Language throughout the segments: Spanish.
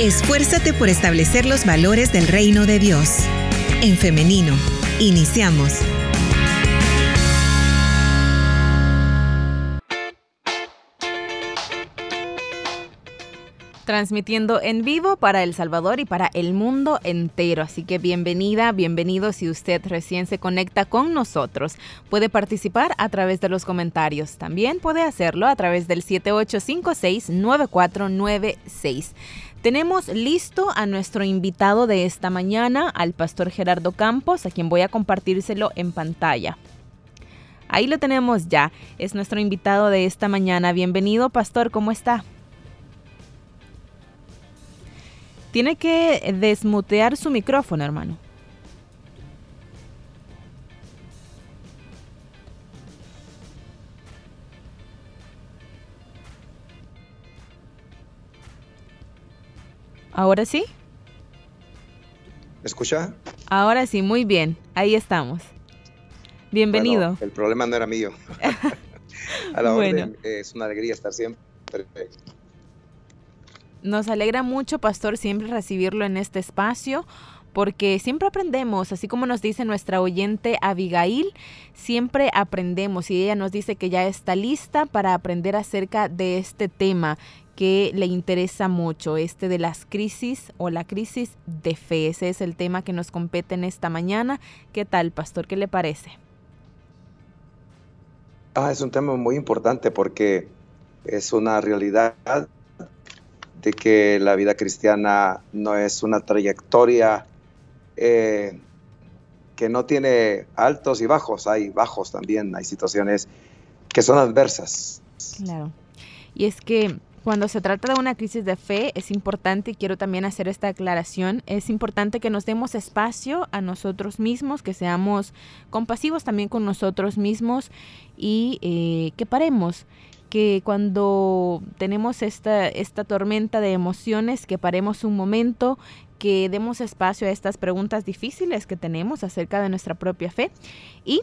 Esfuérzate por establecer los valores del reino de Dios. En femenino, iniciamos. transmitiendo en vivo para El Salvador y para el mundo entero. Así que bienvenida, bienvenido si usted recién se conecta con nosotros. Puede participar a través de los comentarios. También puede hacerlo a través del 7856-9496. Tenemos listo a nuestro invitado de esta mañana, al pastor Gerardo Campos, a quien voy a compartírselo en pantalla. Ahí lo tenemos ya. Es nuestro invitado de esta mañana. Bienvenido, pastor. ¿Cómo está? Tiene que desmutear su micrófono, hermano. ¿Ahora sí? ¿Me escucha? Ahora sí, muy bien. Ahí estamos. Bienvenido. el problema no era mío. A la orden, es una alegría estar siempre nos alegra mucho, pastor, siempre recibirlo en este espacio porque siempre aprendemos, así como nos dice nuestra oyente Abigail, siempre aprendemos y ella nos dice que ya está lista para aprender acerca de este tema que le interesa mucho, este de las crisis o la crisis de fe. Ese es el tema que nos compete en esta mañana. ¿Qué tal, pastor? ¿Qué le parece? Ah, es un tema muy importante porque es una realidad de que la vida cristiana no es una trayectoria eh, que no tiene altos y bajos, hay bajos también, hay situaciones que son adversas. Claro. Y es que cuando se trata de una crisis de fe, es importante, y quiero también hacer esta aclaración, es importante que nos demos espacio a nosotros mismos, que seamos compasivos también con nosotros mismos y eh, que paremos que cuando tenemos esta, esta tormenta de emociones, que paremos un momento, que demos espacio a estas preguntas difíciles que tenemos acerca de nuestra propia fe y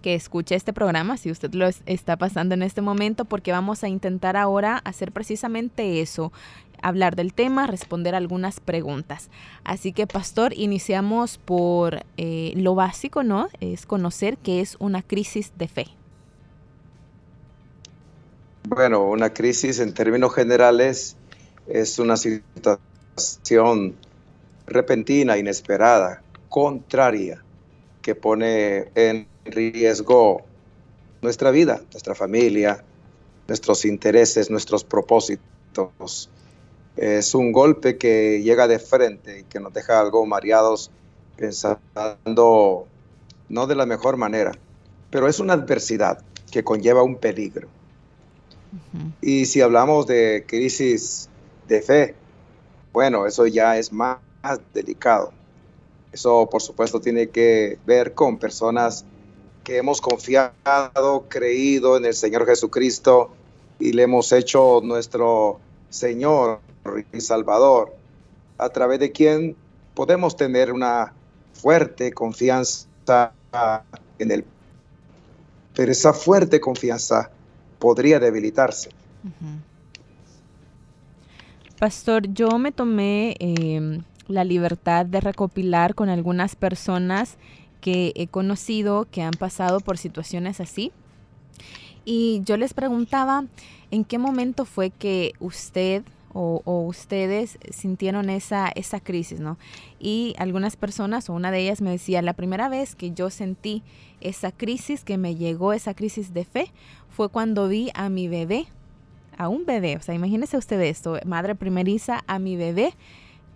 que escuche este programa si usted lo está pasando en este momento porque vamos a intentar ahora hacer precisamente eso, hablar del tema, responder algunas preguntas. Así que, pastor, iniciamos por eh, lo básico, ¿no? Es conocer qué es una crisis de fe. Bueno, una crisis en términos generales es una situación repentina, inesperada, contraria, que pone en riesgo nuestra vida, nuestra familia, nuestros intereses, nuestros propósitos. Es un golpe que llega de frente y que nos deja algo mareados pensando no de la mejor manera, pero es una adversidad que conlleva un peligro. Y si hablamos de crisis de fe, bueno, eso ya es más, delicado. Eso, por supuesto, tiene que ver con personas que hemos confiado, creído en el Señor Jesucristo y le hemos hecho nuestro Señor y Salvador, a través de quien podemos tener una fuerte confianza en Él. Pero esa fuerte confianza podría debilitarse. Pastor, yo me tomé em, la libertad de recopilar con algunas personas que he conocido que han pasado por situaciones así. Y yo les preguntaba en qué momento fue que usted o, ustedes sintieron esa, esa crisis, ¿no? Y algunas personas, o una de ellas me decía, la primera vez que yo sentí esa crisis, que me llegó esa crisis de fe, fue cuando vi a mi bebé, a un bebé, o sea, imagínese usted esto, madre primeriza a mi bebé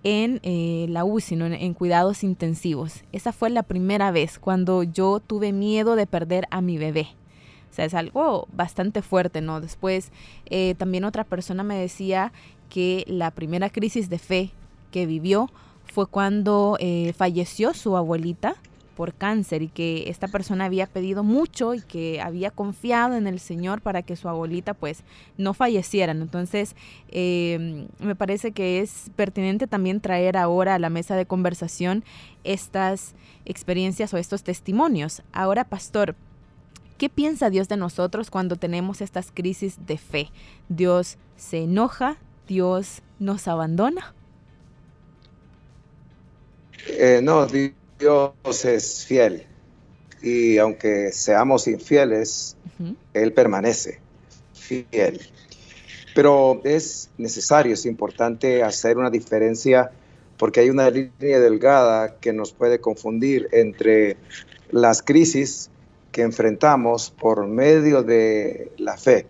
en eh, la UCI, en, cuidados intensivos. Esa fue la primera vez cuando yo tuve miedo de perder a mi bebé. O sea, es algo bastante fuerte, ¿no? Después, eh, también otra persona me decía que la primera crisis de fe que vivió fue cuando eh, falleció su abuelita por cáncer y que esta persona había pedido mucho y que había confiado en el Señor para que su abuelita pues no falleciera. Entonces em, me parece que es pertinente también traer ahora a la mesa de conversación estas experiencias o estos testimonios. Ahora, pastor, ¿qué piensa Dios de nosotros cuando tenemos estas crisis de fe? ¿Dios se enoja? ¿Dios nos abandona? Eh, no, Dios es fiel y aunque seamos infieles, Él permanece fiel. Pero es necesario, es importante hacer una diferencia porque hay una línea delgada que nos puede confundir entre las crisis que enfrentamos por medio de la fe.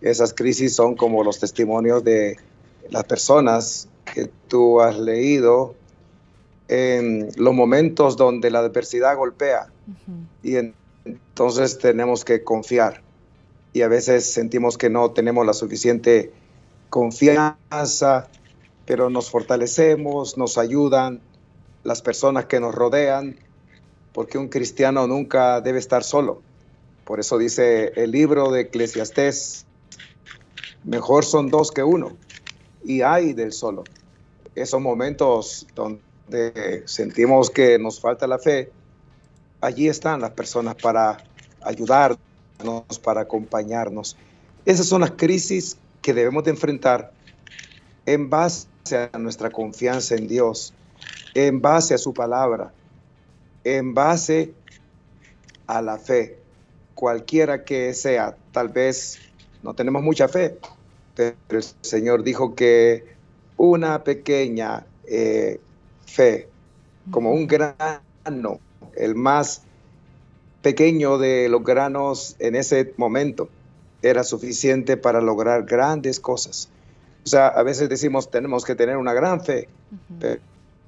Esas crisis son como los testimonios de las personas que tú has leído en los momentos donde la adversidad golpea y entonces tenemos que confiar y a veces sentimos que no tenemos la suficiente confianza, pero nos fortalecemos, nos ayudan las personas que nos rodean, porque un cristiano nunca debe estar solo. Por eso dice el libro de Eclesiastés, mejor son dos que uno, y hay del solo. Esos momentos donde sentimos que nos falta la fe, allí están las personas para ayudarnos, para acompañarnos. Esas son las crisis que debemos de enfrentar en base a nuestra confianza en Dios, en base a su palabra, en base a la fe, cualquiera que sea. Tal vez no tenemos mucha fe, pero el Señor dijo que una pequeña eh, fe, como un grano, el más pequeño de los granos en ese momento, era suficiente para lograr grandes cosas. O sea, a veces decimos tenemos que tener una gran fe,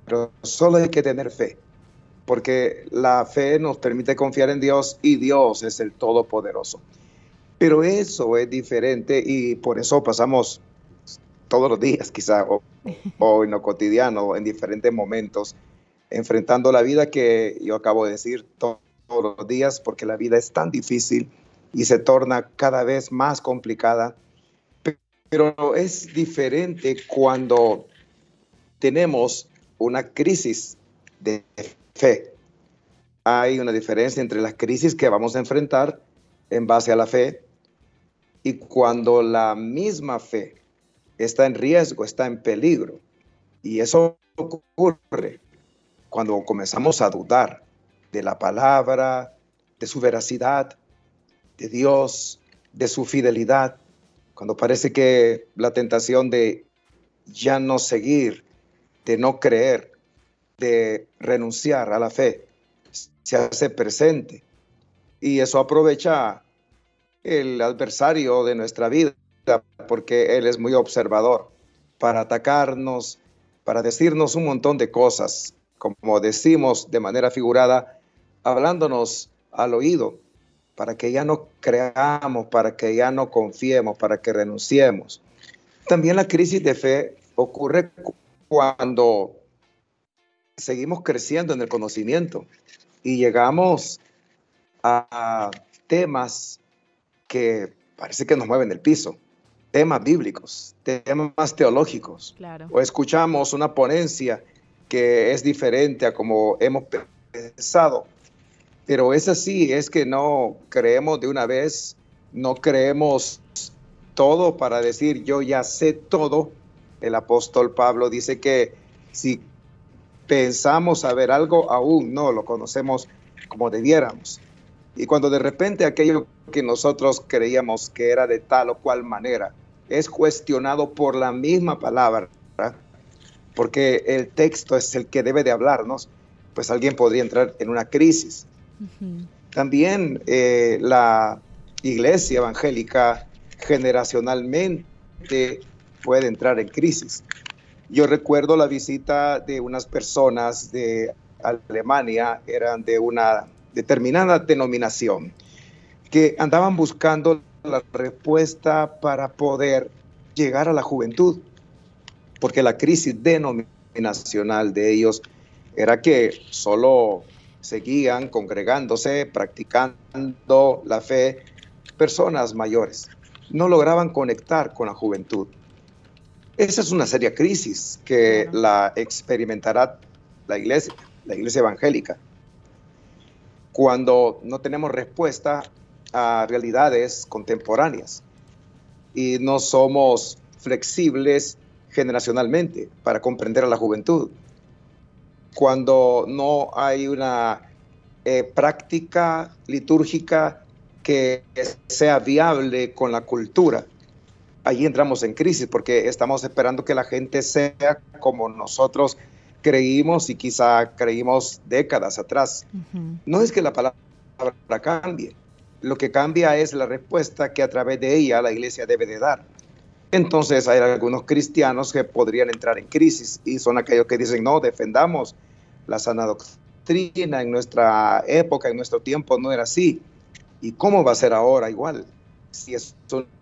pero solo hay que tener fe, porque la fe nos permite confiar en Dios y Dios es el Todopoderoso. Pero eso es diferente y por eso pasamos todos los días, quizá, o, o en lo cotidiano, en diferentes momentos, enfrentando la vida que yo acabo de decir todos los días, porque la vida es tan difícil y se torna cada vez más complicada. Pero es diferente cuando tenemos una crisis de fe. Hay una diferencia entre las crisis que vamos a enfrentar en base a la fe y cuando la misma fe está en riesgo, está en peligro. Y eso ocurre cuando comenzamos a dudar de la palabra, de su veracidad, de Dios, de su fidelidad, cuando parece que la tentación de ya no seguir, de no creer, de renunciar a la fe, se hace presente. Y eso aprovecha el adversario de nuestra vida, porque él es muy observador, para atacarnos, para decirnos un montón de cosas como decimos de manera figurada, hablándonos al oído, para que ya no creamos, para que ya no confiemos, para que renunciemos. También la crisis de fe ocurre cuando seguimos creciendo en el conocimiento y llegamos a temas que parece que nos mueven el piso, temas bíblicos, temas teológicos. O escuchamos una ponencia que es diferente a como hemos pensado. Pero es así, es que no creemos de una vez, no creemos todo para decir yo ya sé todo. El apóstol Pablo dice que si pensamos saber algo, aún no lo conocemos como debiéramos. Y cuando de repente aquello que nosotros creíamos que era de tal o cual manera es cuestionado por la misma palabra, porque el texto es el que debe de hablarnos, pues alguien podría entrar en una crisis. También eh, la iglesia evangélica generacionalmente puede entrar en crisis. Yo recuerdo la visita de unas personas de Alemania, eran de una determinada denominación, que andaban buscando la respuesta para poder llegar a la juventud porque la crisis denominacional de ellos era que solo seguían congregándose, practicando la fe, personas mayores. No lograban conectar con la juventud. Esa es una seria crisis que la experimentará la iglesia, la iglesia evangélica, cuando no tenemos respuesta a realidades contemporáneas y no somos flexibles generacionalmente para comprender a la juventud. cuando no hay una eh, práctica litúrgica que sea viable con la cultura. Ahí entramos en crisis porque estamos esperando que la gente sea como nosotros creímos y quizá creímos décadas atrás. No es que la palabra cambie, lo que cambia es la respuesta que a través de ella la iglesia debe de dar. Entonces hay algunos cristianos que podrían entrar en crisis y son aquellos que dicen, no, defendamos la sana doctrina en nuestra época, en nuestro tiempo no era así. ¿Y cómo va a ser ahora igual? Si es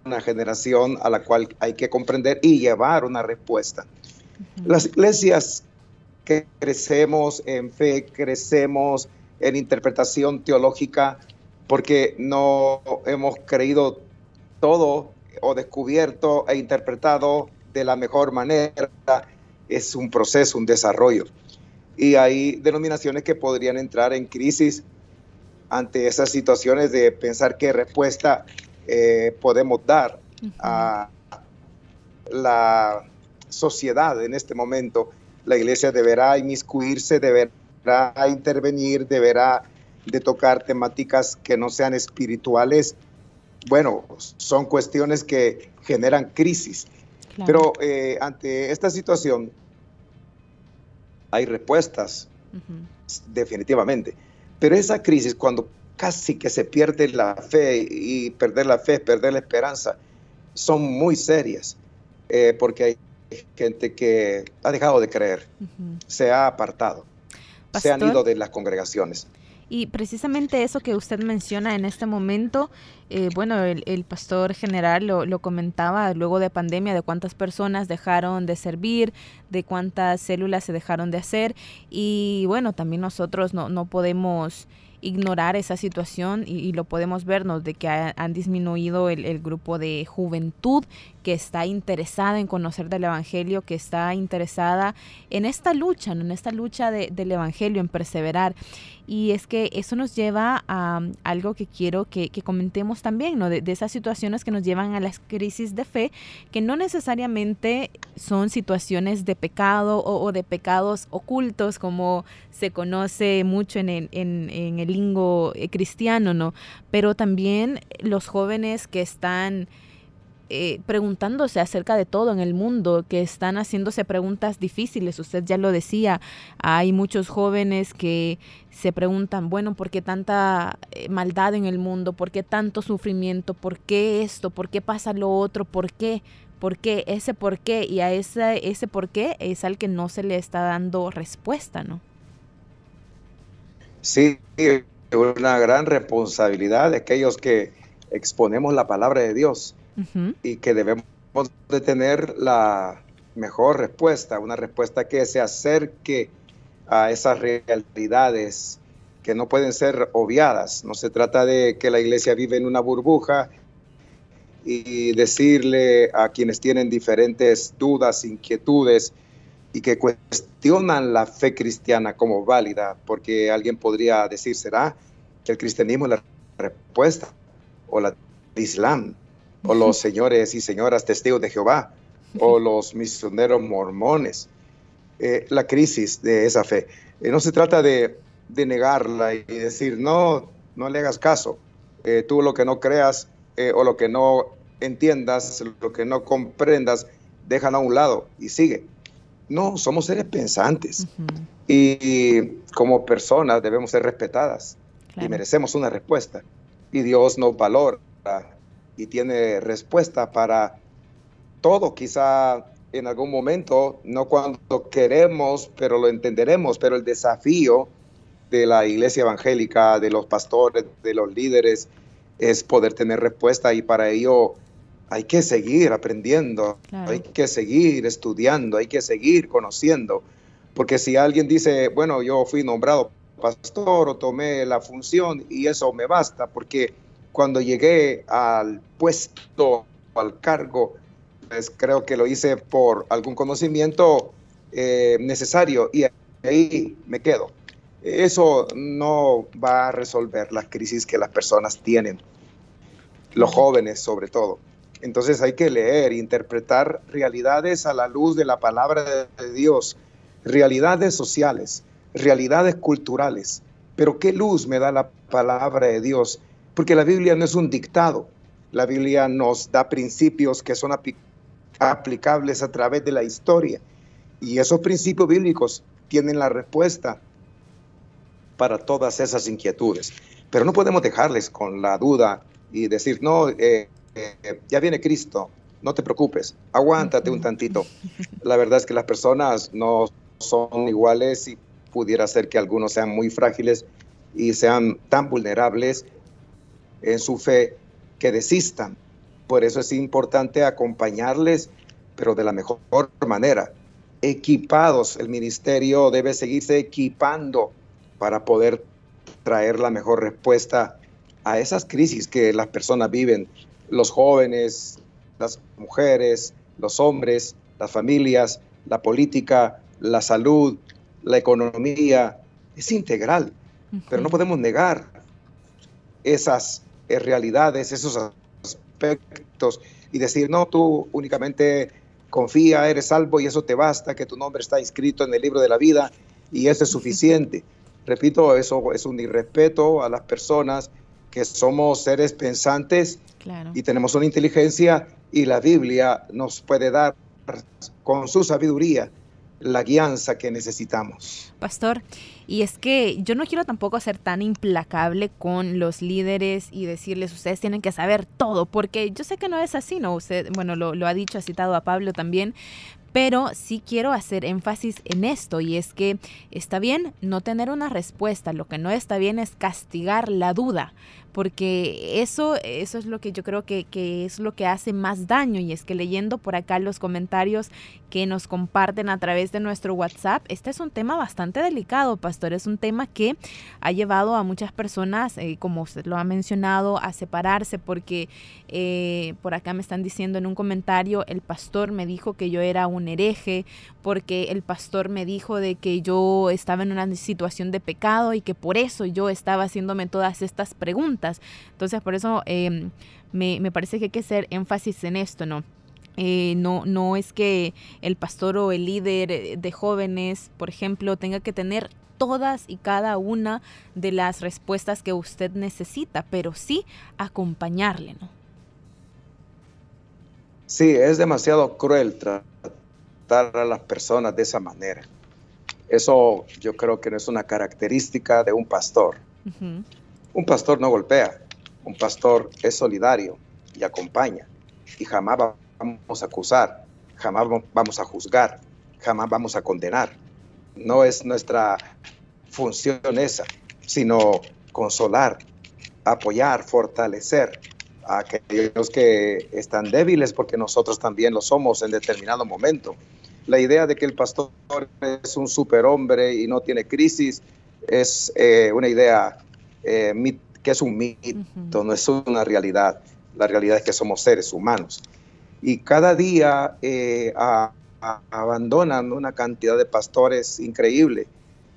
una generación a la cual hay que comprender y llevar una respuesta. Las iglesias que crecemos en fe, crecemos en interpretación teológica, porque no hemos creído todo o descubierto e interpretado de la mejor manera. Es un proceso, un desarrollo. Y hay denominaciones que podrían entrar en crisis ante esas situaciones de pensar qué respuesta eh, podemos dar a la sociedad en este momento. La iglesia deberá inmiscuirse, deberá intervenir, deberá de tocar temáticas que no sean espirituales, bueno, son cuestiones que generan crisis. Pero eh, ante esta situación hay respuestas, definitivamente. Pero esa crisis, cuando casi que se pierde la fe y perder la fe, perder la esperanza, son muy serias, eh, porque hay gente que ha dejado de creer, se ha apartado, se han ido de las congregaciones. Y precisamente eso que usted menciona en este momento, eh, bueno, el, pastor general lo, lo, comentaba luego de pandemia, de cuántas personas dejaron de servir, de cuántas células se dejaron de hacer. Y bueno, también nosotros no, no podemos ignorar esa situación y, lo podemos vernos de que han disminuido el, grupo de juventud que está interesada en conocer del Evangelio, que está interesada en esta lucha, en esta lucha del Evangelio, en perseverar. Y es que eso nos lleva a algo que quiero que, comentemos también, ¿no? De, esas situaciones que nos llevan a las crisis de fe, que no necesariamente son situaciones de pecado o, de pecados ocultos, como se conoce mucho en en el lingo eh, cristiano, ¿no? Pero también los jóvenes que están eh, preguntándose acerca de todo en el mundo, que están haciéndose preguntas difíciles. Usted ya lo decía, hay muchos jóvenes que se preguntan, bueno, ¿por qué tanta eh, maldad en el mundo? ¿Por qué tanto sufrimiento? ¿Por qué esto? ¿Por qué pasa lo otro? ¿Por qué? ¿Por qué? Ese por qué. Y a ese, ese por qué es al que no se le está dando respuesta, ¿no? Sí, una gran responsabilidad de aquellos que exponemos la palabra de Dios y que debemos de tener la mejor respuesta, una respuesta que se acerque a esas realidades que no pueden ser obviadas. No se trata de que la iglesia vive en una burbuja y decirle a quienes tienen diferentes dudas, inquietudes y que cuestionan la fe cristiana como válida, porque alguien podría decir, ¿será que el cristianismo es la respuesta o la Islam? O los señores y señoras testigos de Jehová, o los misioneros mormones. Eh, la crisis de esa fe. Eh, no se trata de, negarla y decir, no, no le hagas caso. Eh, tú lo que no creas o lo que no entiendas, lo que no comprendas, déjalo a un lado y sigue. No, somos seres pensantes y, como personas debemos ser respetadas y merecemos una respuesta. Y Dios nos valora y tiene respuesta para todo, quizá en algún momento, no cuando queremos, pero lo entenderemos, pero el desafío de la iglesia evangélica, de los pastores, de los líderes, es poder tener respuesta y para ello hay que seguir aprendiendo, hay que seguir estudiando, hay que seguir conociendo, porque si alguien dice, bueno, yo fui nombrado pastor o tomé la función y eso me basta, porque cuando llegué al puesto, al cargo, pues creo que lo hice por algún conocimiento eh, necesario y ahí me quedo. Eso no va a resolver las crisis que las personas tienen, los jóvenes sobre todo. Entonces hay que leer, interpretar realidades a la luz de la palabra de Dios, realidades sociales, realidades culturales. Pero qué luz me da la palabra de Dios, porque la Biblia no es un dictado, la Biblia nos da principios que son aplicables a través de la historia. Y esos principios bíblicos tienen la respuesta para todas esas inquietudes. Pero no podemos dejarles con la duda y decir, no, eh, eh, ya viene Cristo, no te preocupes, aguántate un tantito. La verdad es que las personas no son iguales y pudiera ser que algunos sean muy frágiles y sean tan vulnerables en su fe que desistan. Por eso es importante acompañarles, pero de la mejor manera. Equipados, el ministerio debe seguirse equipando para poder traer la mejor respuesta a esas crisis que las personas viven, los jóvenes, las mujeres, los hombres, las familias, la política, la salud, la economía. Es integral, pero no podemos negar esas realidades, esos aspectos y decir, no, tú únicamente confía, eres salvo y eso te basta, que tu nombre está inscrito en el libro de la vida y eso es suficiente. Repito, eso es un irrespeto a las personas que somos seres pensantes y tenemos una inteligencia y la Biblia nos puede dar con su sabiduría la guianza que necesitamos. Pastor, y es que yo no quiero tampoco ser tan implacable con los líderes y decirles, ustedes tienen que saber todo, porque yo sé que no es así, ¿no? Usted, bueno, lo, lo ha dicho, ha citado a Pablo también, pero sí quiero hacer énfasis en esto y es que está bien no tener una respuesta, lo que no está bien es castigar la duda porque eso, eso es lo que yo creo que, que, es lo que hace más daño y es que leyendo por acá los comentarios que nos comparten a través de nuestro WhatsApp, este es un tema bastante delicado, pastor, es un tema que ha llevado a muchas personas, eh, como usted lo ha mencionado, a separarse porque eh, por acá me están diciendo en un comentario, el pastor me dijo que yo era un hereje, porque el pastor me dijo de que yo estaba en una situación de pecado y que por eso yo estaba haciéndome todas estas preguntas. Entonces, por eso em, me, parece que hay que hacer énfasis en esto, ¿no? Eh, no, no es que el pastor o el líder de jóvenes, por ejemplo, tenga que tener todas y cada una de las respuestas que usted necesita, pero sí acompañarle, ¿no? Sí, es demasiado cruel a las personas de esa manera. Eso yo creo que no es una característica de un pastor. Un pastor no golpea, un pastor es solidario y acompaña y jamás vamos a acusar, jamás vamos a juzgar, jamás vamos a condenar. No es nuestra función esa, sino consolar, apoyar, fortalecer a aquellos que están débiles porque nosotros también lo somos en determinado momento la idea de que el pastor es un superhombre y no tiene crisis es eh, una idea eh, que es un mito, no es una realidad. La realidad es que somos seres humanos. Y cada día eh, abandonan una cantidad de pastores increíble.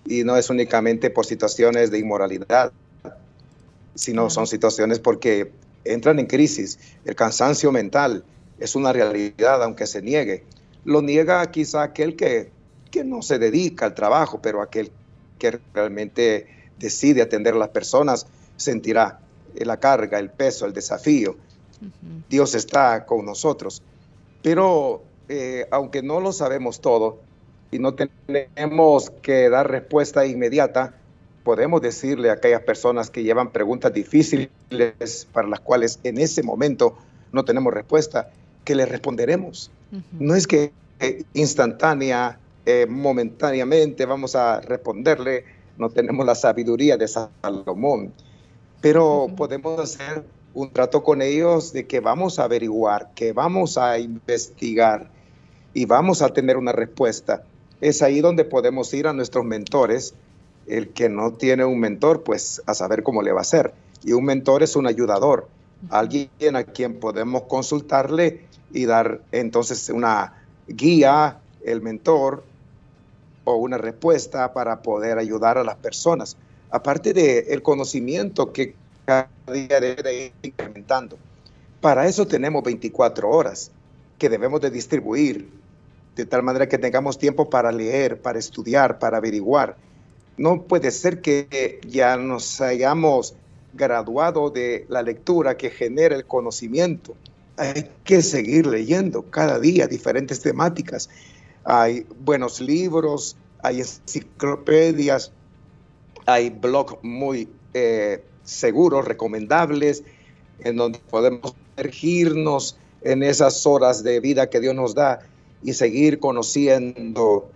Y no es únicamente por situaciones de inmoralidad, sino son situaciones porque entran en crisis. El cansancio mental es una realidad, aunque se niegue lo niega quizá aquel que, que no se dedica al trabajo, pero aquel que realmente decide atender a las personas sentirá la carga, el peso, el desafío. Dios está con nosotros. Pero eh, aunque no lo sabemos todo y no tenemos que dar respuesta inmediata, podemos decirle a aquellas personas que llevan preguntas difíciles para las cuales en ese momento no tenemos respuesta, que le responderemos. No es que instantánea, eh, momentáneamente vamos a responderle, no tenemos la sabiduría de Salomón, pero podemos hacer un trato con ellos de que vamos a averiguar, que vamos a investigar y vamos a tener una respuesta. Es ahí donde podemos ir a nuestros mentores. El que no tiene un mentor, pues a saber cómo le va a hacer. Y un mentor es un ayudador, alguien a quien podemos consultarle y dar entonces una guía, el mentor o una respuesta para poder ayudar a las personas. Aparte del el conocimiento que cada día debe ir incrementando. Para eso tenemos 24 horas que debemos de distribuir de tal manera que tengamos tiempo para leer, para estudiar, para averiguar. No puede ser que ya nos hayamos graduado de la lectura que genera el conocimiento. Hay que seguir leyendo cada día diferentes temáticas. Hay buenos libros, hay enciclopedias, hay blogs muy eh, seguros, recomendables, en donde podemos sumergirnos en esas horas de vida que Dios nos da y seguir conociendo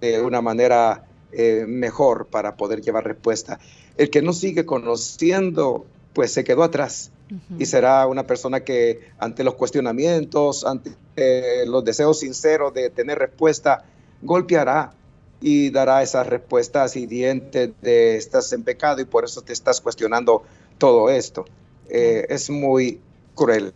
de una manera eh, mejor para poder llevar respuesta. El que no sigue conociendo, pues se quedó atrás y será una persona que ante los cuestionamientos, ante eh, los deseos sinceros de tener respuesta, golpeará y dará esas respuestas hirientes de estás en pecado y por eso te estás cuestionando todo esto. Eh, es muy cruel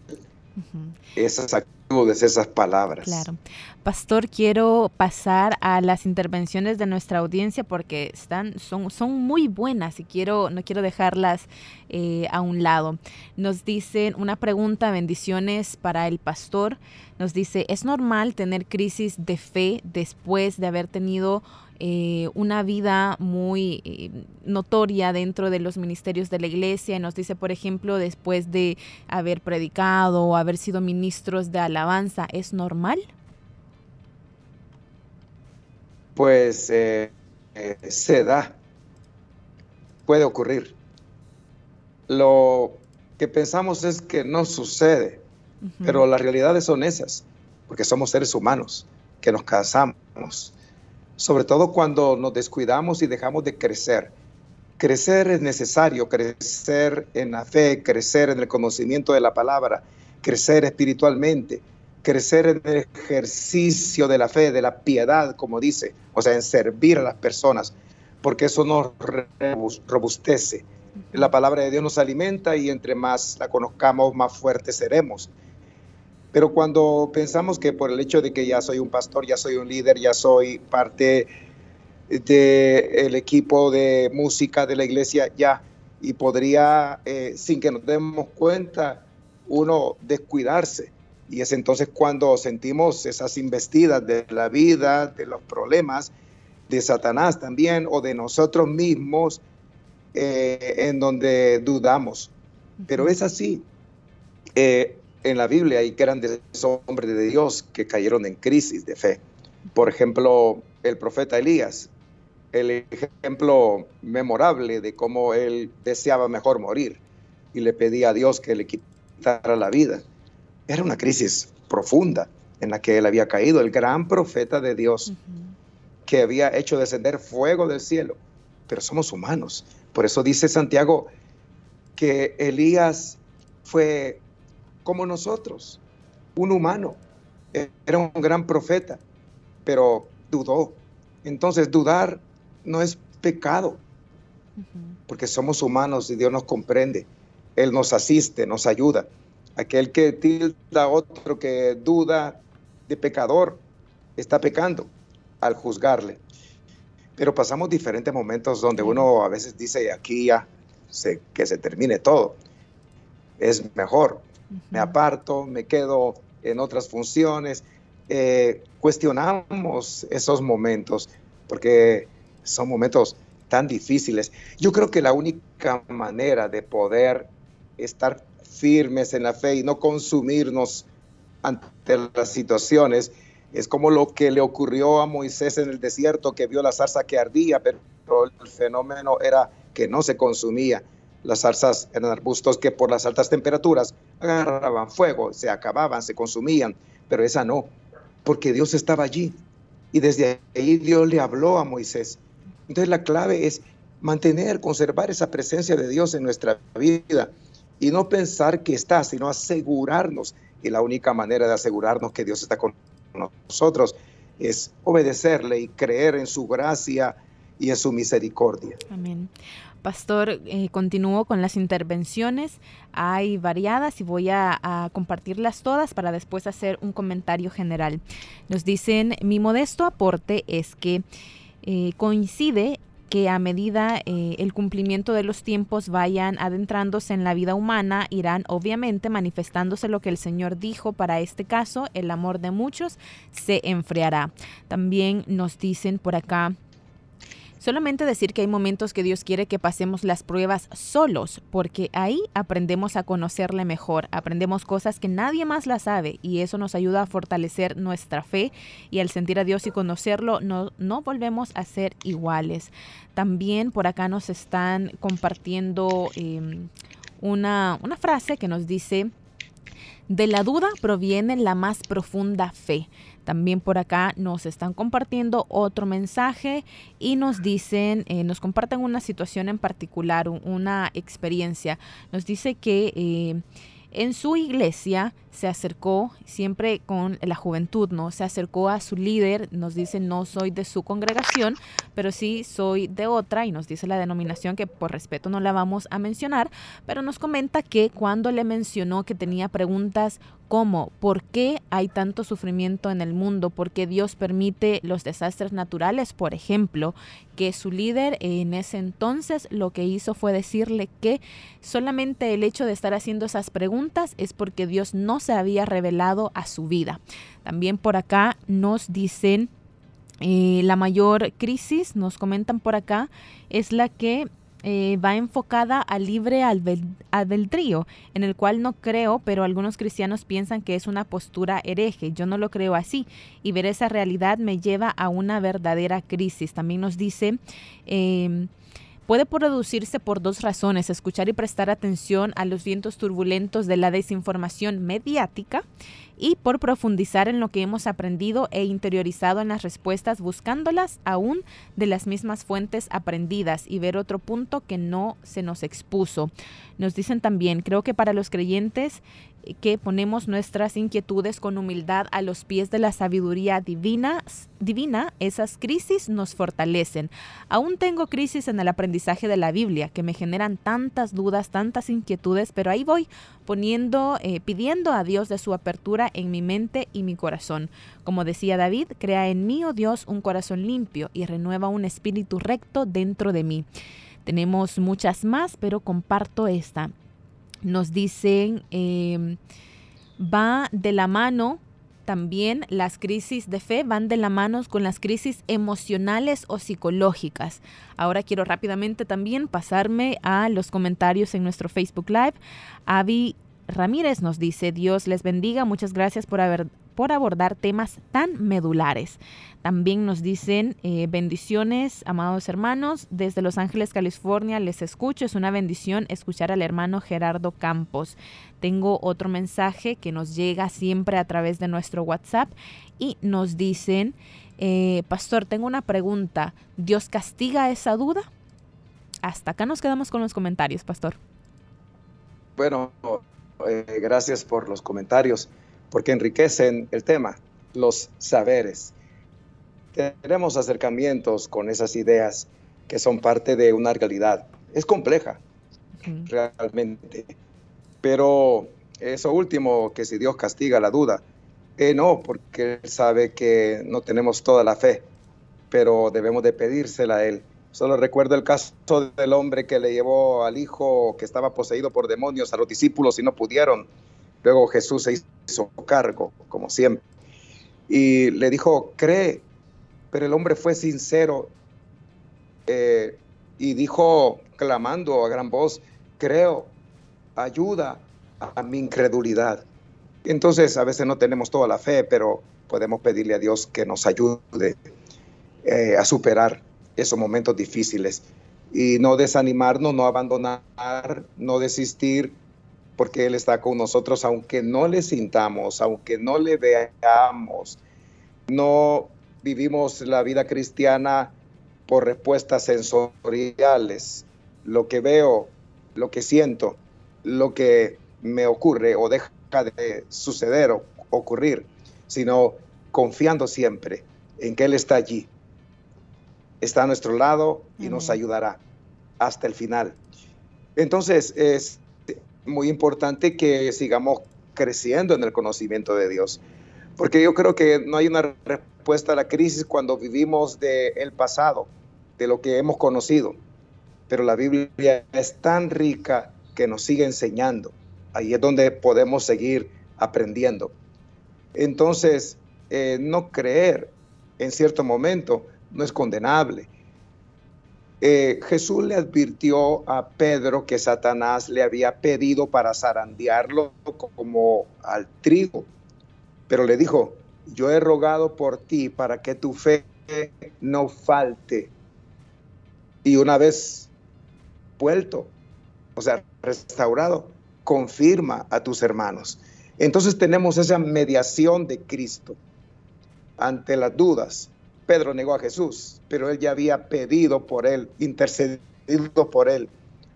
esas actitudes, esas palabras. Claro. Pastor, quiero pasar a las intervenciones de nuestra audiencia porque están, son, son muy buenas y quiero, no quiero dejarlas eh, a un lado. Nos dicen una pregunta, bendiciones para el pastor. Nos dice, ¿es normal tener crisis de fe después de haber tenido eh, una vida muy eh, notoria dentro de los ministerios de la iglesia. Nos dice, por ejemplo, después de haber predicado o haber sido ministros de alabanza, ¿es normal? Pues eh, se da, puede ocurrir. Lo que pensamos es que no sucede, pero las realidades son esas, porque somos seres humanos, que nos casamos, sobre todo cuando nos descuidamos y dejamos de crecer. Crecer es necesario, crecer en la fe, crecer en el conocimiento de la palabra, crecer espiritualmente, crecer en el ejercicio de la fe, de la piedad, como dice, o sea, en servir a las personas, porque eso nos robustece. La palabra de Dios nos alimenta y entre más la conozcamos, más fuertes seremos. Pero cuando pensamos que por el hecho de que ya soy un pastor, ya soy un líder, ya soy parte del equipo de música de la iglesia, ya, y podría, eh, sin que nos demos cuenta, uno descuidarse. Y es entonces cuando sentimos esas investidas de la vida, de los problemas, de Satanás también, o de nosotros mismos, eh, en donde dudamos. Pero es así. Eh, en la Biblia hay grandes hombres de Dios que cayeron en crisis de fe. Por ejemplo, el profeta Elías, el ejemplo memorable de cómo él deseaba mejor morir y le pedía a Dios que le quitara la vida. Era una crisis profunda en la que él había caído, el gran profeta de Dios que había hecho descender fuego del cielo. Pero somos humanos. Por eso dice Santiago que Elías fue como nosotros, un humano. Era un gran profeta, pero dudó. Entonces dudar no es pecado, porque somos humanos y Dios nos comprende. Él nos asiste, nos ayuda. Aquel que tilda a otro que duda de pecador está pecando al juzgarle. Pero pasamos diferentes momentos donde uno a veces dice, aquí ya que se termine todo. Es mejor me aparto, me quedo en otras funciones. Eh, cuestionamos esos momentos porque son momentos tan difíciles. Yo creo que la única manera de poder estar firmes en la fe y no consumirnos ante las situaciones es como lo que le ocurrió a Moisés en el desierto, que vio la zarza que ardía, pero el fenómeno era que no se consumía. Las zarzas eran arbustos que por las altas temperaturas agarraban fuego, se acababan, se consumían, pero esa no, porque Dios estaba allí. Y desde ahí Dios le habló a Moisés. Entonces la clave es mantener, conservar esa presencia de Dios en nuestra vida y no pensar que está, sino asegurarnos. Y la única manera de asegurarnos que Dios está con nosotros es obedecerle y creer en su gracia y en su misericordia. Amén. Pastor, eh, continúo con las intervenciones. Hay variadas y voy a, compartirlas todas para después hacer un comentario general. Nos dicen, mi modesto aporte es que eh, coincide que a medida eh, el cumplimiento de los tiempos vayan adentrándose en la vida humana, irán obviamente manifestándose lo que el Señor dijo para este caso, el amor de muchos se enfriará. También nos dicen por acá, Solamente decir que hay momentos que Dios quiere que pasemos las pruebas solos, porque ahí aprendemos a conocerle mejor, aprendemos cosas que nadie más la sabe y eso nos ayuda a fortalecer nuestra fe y al sentir a Dios y conocerlo no, volvemos a ser iguales. También por acá nos están compartiendo em, una frase que nos dice, de la duda proviene la más profunda fe. También por acá nos están compartiendo otro mensaje y nos dicen, eh, nos comparten una situación en particular, una experiencia. Nos dice que eh, en su iglesia se acercó siempre con la juventud, ¿no? Se acercó a su líder, nos dice no soy de su congregación, pero sí soy de otra y nos dice la denominación que por respeto no la vamos a mencionar, pero nos comenta que cuando le mencionó que tenía preguntas como ¿por qué hay tanto sufrimiento en el mundo? ¿Por qué Dios permite los desastres naturales? Por ejemplo, que su líder en ese entonces lo que hizo fue decirle que solamente el hecho de estar haciendo esas preguntas es porque Dios no se había revelado a su vida. También por acá nos dicen eh, la mayor crisis, nos comentan por acá, es la que eh, va enfocada al libre albedrío, en el cual no creo, pero algunos cristianos piensan que es una postura hereje. Yo no lo creo así. Y ver esa realidad me lleva a una verdadera crisis. También nos dice... Em, puede producirse por dos razones, escuchar y prestar atención a los vientos turbulentos de la desinformación mediática y por profundizar en lo que hemos aprendido e interiorizado en las respuestas, buscándolas aún de las mismas fuentes aprendidas y ver otro punto que no se nos expuso. Nos dicen también, creo que para los creyentes que ponemos nuestras inquietudes con humildad a los pies de la sabiduría divina, divina, esas crisis nos fortalecen. Aún tengo crisis en el aprendizaje de la Biblia que me generan tantas dudas, tantas inquietudes, pero ahí voy eh, pidiendo a Dios de su apertura en mi mente y mi corazón. Como decía David, crea en mí, oh Dios, un corazón limpio y renueva un espíritu recto dentro de mí. Tenemos muchas más, pero comparto esta nos dicen, em, va de la mano también las crisis de fe van de la mano con las crisis emocionales o psicológicas. Ahora quiero rápidamente también pasarme a los comentarios en nuestro Facebook Live. Avi Ramírez nos dice, Dios les bendiga, muchas gracias por haber por abordar temas tan medulares. También nos dicen eh, bendiciones, amados hermanos, desde Los Ángeles, California, les escucho. Es una bendición escuchar al hermano Gerardo Campos. Tengo otro mensaje que nos llega siempre a través de nuestro WhatsApp y nos dicen, eh, pastor, tengo una pregunta. ¿Dios castiga esa duda? Hasta acá nos quedamos con los comentarios, pastor. Bueno, eh, gracias por los comentarios porque enriquecen el tema, los saberes. Tenemos acercamientos con esas ideas que son parte de una realidad. Es compleja, realmente. Pero eso último, que si Dios castiga la duda, eh, no, porque Él sabe que no tenemos toda la fe, pero debemos de pedírsela a Él. Solo recuerdo el caso del hombre que le llevó al hijo que estaba poseído por demonios a los discípulos y no pudieron. Luego Jesús se hizo cargo, como siempre, y le dijo, cree, pero el hombre fue sincero eh, y dijo, clamando a gran voz, creo, ayuda a, mi incredulidad. Entonces, a veces no tenemos toda la fe, pero podemos pedirle a Dios que nos ayude eh, a superar esos momentos difíciles. Y no desanimarnos, no abandonar, no desistir, porque Él está con nosotros, aunque no le sintamos, aunque no le veamos. No vivimos la vida cristiana por respuestas sensoriales. Lo que veo, lo que siento, lo que me ocurre o deja de suceder o ocurrir, sino confiando siempre en que Él está allí. Está a nuestro lado y nos ayudará hasta el final. Entonces, es muy importante que sigamos creciendo en el conocimiento de Dios. Porque yo creo que no hay una respuesta a la crisis cuando vivimos del pasado, de lo que hemos conocido. Pero la Biblia es tan rica que nos sigue enseñando. Ahí es donde podemos seguir aprendiendo. Entonces, eh, no creer en cierto momento no es condenable. Eh, Jesús le advirtió a Pedro que Satanás le había pedido para zarandearlo como al trigo, pero le dijo, yo he rogado por ti para que tu fe no falte. Y una vez vuelto, o sea, restaurado, confirma a tus hermanos. Entonces tenemos esa mediación de Cristo ante las dudas. Pedro negó a Jesús, pero él ya había pedido por él, intercedido por él.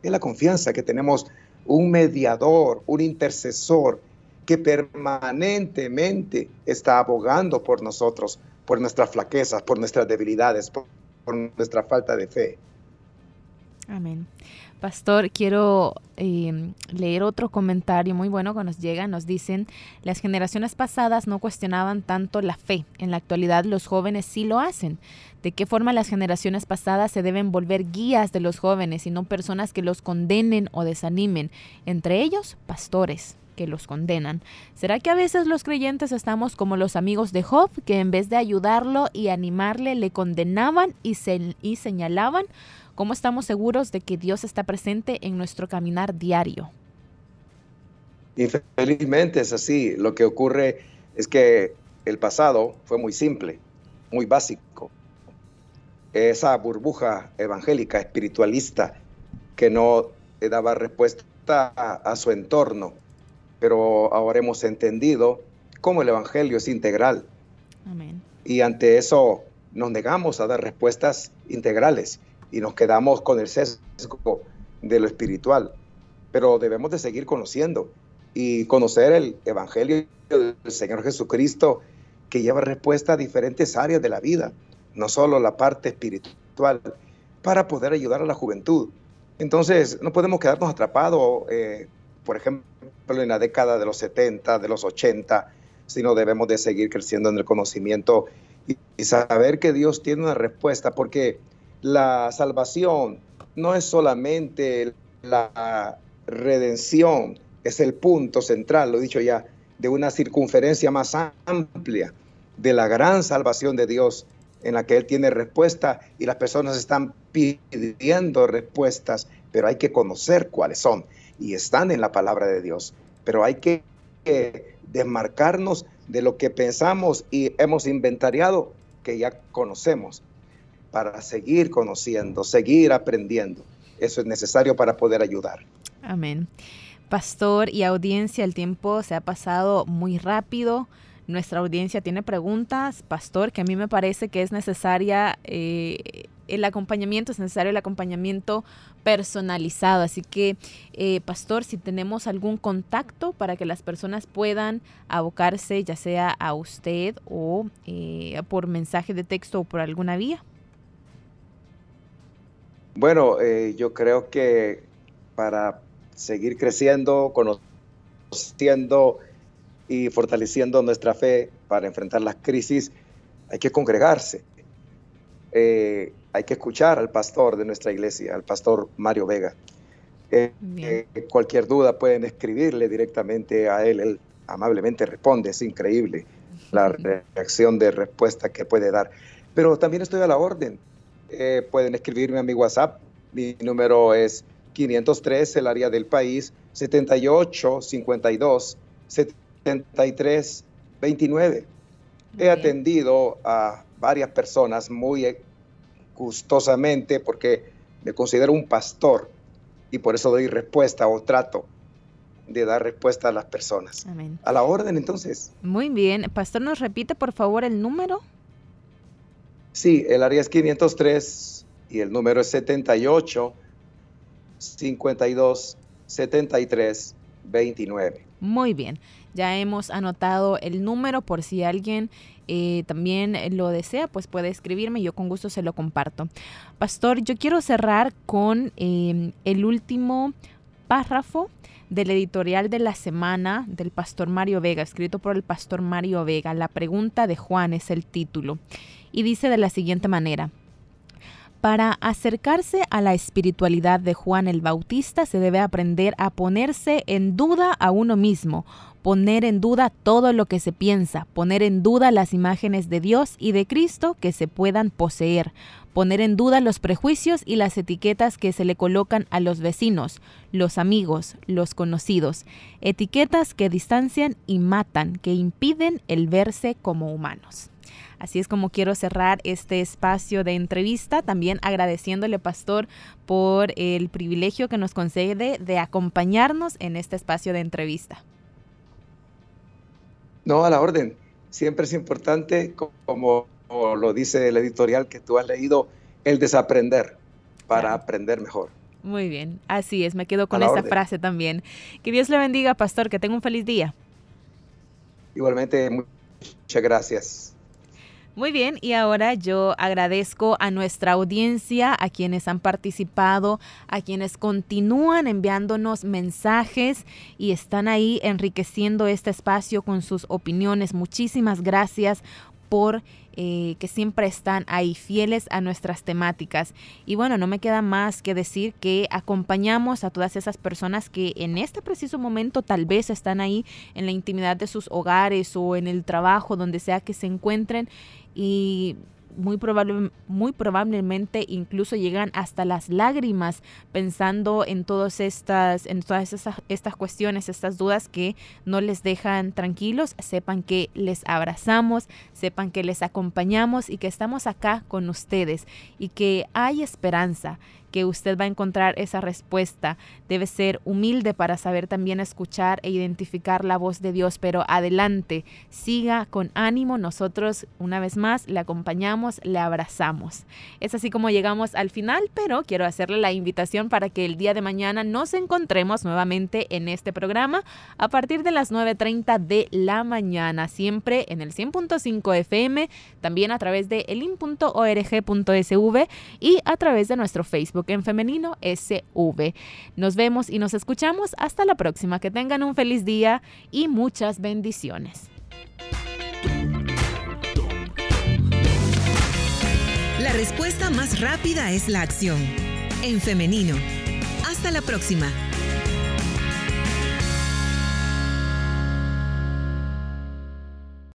Es la confianza que tenemos un mediador, un intercesor que permanentemente está abogando por nosotros, por nuestras flaquezas, por nuestras debilidades, por, nuestra falta de fe. Amén. Pastor, quiero em, leer otro comentario muy bueno que nos llega. Nos dicen, las generaciones pasadas no cuestionaban tanto la fe. En la actualidad los jóvenes sí lo hacen. ¿De qué forma las generaciones pasadas se deben volver guías de los jóvenes y no personas que los condenen o desanimen? Entre ellos, pastores que los condenan. ¿Será que a veces los creyentes estamos como los amigos de Job, que en vez de ayudarlo y animarle, le condenaban y, se, y señalaban? ¿Cómo estamos seguros de que Dios está presente en nuestro caminar diario? Infelizmente es así. Lo que ocurre es que el pasado fue muy simple, muy básico. Esa burbuja evangélica, espiritualista, que no daba respuesta a, su entorno. Pero ahora hemos entendido cómo el Evangelio es integral. Amén. Y ante eso nos negamos a dar respuestas integrales y nos quedamos con el sesgo de lo espiritual. Pero debemos de seguir conociendo y conocer el Evangelio del Señor Jesucristo que lleva respuesta a diferentes áreas de la vida, no solo la parte espiritual, para poder ayudar a la juventud. Entonces, no podemos quedarnos atrapados, eh, por ejemplo, en la década de los 70, de los 80, sino debemos de seguir creciendo en el conocimiento y, y saber que Dios tiene una respuesta, porque la salvación no es solamente la redención, es el punto central, lo he dicho ya, de una circunferencia más amplia de la gran salvación de Dios en la que Él tiene respuesta y las personas están pidiendo respuestas, pero hay que conocer cuáles son y están en la palabra de Dios. Pero hay que desmarcarnos de lo que pensamos y hemos inventariado que ya conocemos para seguir conociendo, seguir aprendiendo. Eso es necesario para poder ayudar. Amén. Pastor y audiencia, el tiempo se ha pasado muy rápido. Nuestra audiencia tiene preguntas, pastor, que a mí me parece que es necesaria eh, el acompañamiento, es necesario el acompañamiento personalizado. Así que, eh, pastor, si tenemos algún contacto para que las personas puedan abocarse, ya sea a usted o eh, por mensaje de texto o por alguna vía. Bueno, eh, yo creo que para seguir creciendo, conociendo y fortaleciendo nuestra fe para enfrentar las crisis, hay que congregarse. Eh, hay que escuchar al pastor de nuestra iglesia, al pastor Mario Vega. Eh, cualquier duda pueden escribirle directamente a él. Él amablemente responde, es increíble la reacción de respuesta que puede dar. Pero también estoy a la orden. Eh, pueden escribirme a mi WhatsApp. Mi número es 503, el área del país, 78 52 73 29. He atendido a varias personas muy gustosamente porque me considero un pastor y por eso doy respuesta o trato de dar respuesta a las personas. A la orden entonces. Muy bien. Pastor, ¿nos repite por favor el número? Sí, el área es 503 y el número es 78 52 73 29. Muy bien, ya hemos anotado el número por si alguien eh, también lo desea, pues puede escribirme yo con gusto se lo comparto. Pastor, yo quiero cerrar con em, el último párrafo del editorial de la semana del pastor Mario Vega, escrito por el pastor Mario Vega. La pregunta de Juan es el título y dice de la siguiente manera. Para acercarse a la espiritualidad de Juan el Bautista se debe aprender a ponerse en duda a uno mismo, poner en duda todo lo que se piensa, poner en duda las imágenes de Dios y de Cristo que se puedan poseer, poner en duda los prejuicios y las etiquetas que se le colocan a los vecinos, los amigos, los conocidos, etiquetas que distancian y matan, que impiden el verse como humanos. Así es como quiero cerrar este espacio de entrevista, también agradeciéndole, Pastor, por el privilegio que nos concede de acompañarnos en este espacio de entrevista. No, a la orden. Siempre es importante, como lo dice el editorial que tú has leído, el desaprender para aprender mejor. Muy bien, así es, me quedo con esa frase también. Que Dios le bendiga, pastor, que tenga un feliz día. Igualmente, muchas gracias. Muy bien, y ahora yo agradezco a nuestra audiencia, a quienes han participado, a quienes continúan enviándonos mensajes y están ahí enriqueciendo este espacio con sus opiniones. Muchísimas gracias por eh, que siempre están ahí fieles a nuestras temáticas. Y bueno, no me queda más que decir que acompañamos a todas esas personas que en este preciso momento tal vez están ahí en la intimidad de sus hogares o en el trabajo, donde sea que se encuentren y muy, muy probablemente incluso llegan hasta las lágrimas pensando en todas estas, en todas estas cuestiones, estas dudas que no les dejan tranquilos. Sepan que les abrazamos, sepan que les acompañamos y que estamos acá con ustedes y que hay esperanza que usted va a encontrar esa respuesta. Debe ser humilde para saber también escuchar e identificar la voz de Dios, pero adelante, siga con ánimo. Nosotros, una vez más, le acompañamos, le abrazamos. Es así como llegamos al final, pero quiero hacerle la invitación para que el día de mañana nos encontremos nuevamente en este programa a partir de las 9.30 de la mañana, siempre en el 100.5 FM, también a través de elin.org.sv y a través de nuestro En femenino SV. Nos vemos y nos escuchamos hasta la próxima. Que tengan un feliz día y muchas bendiciones. La respuesta más rápida es la acción. En femenino. Hasta la próxima.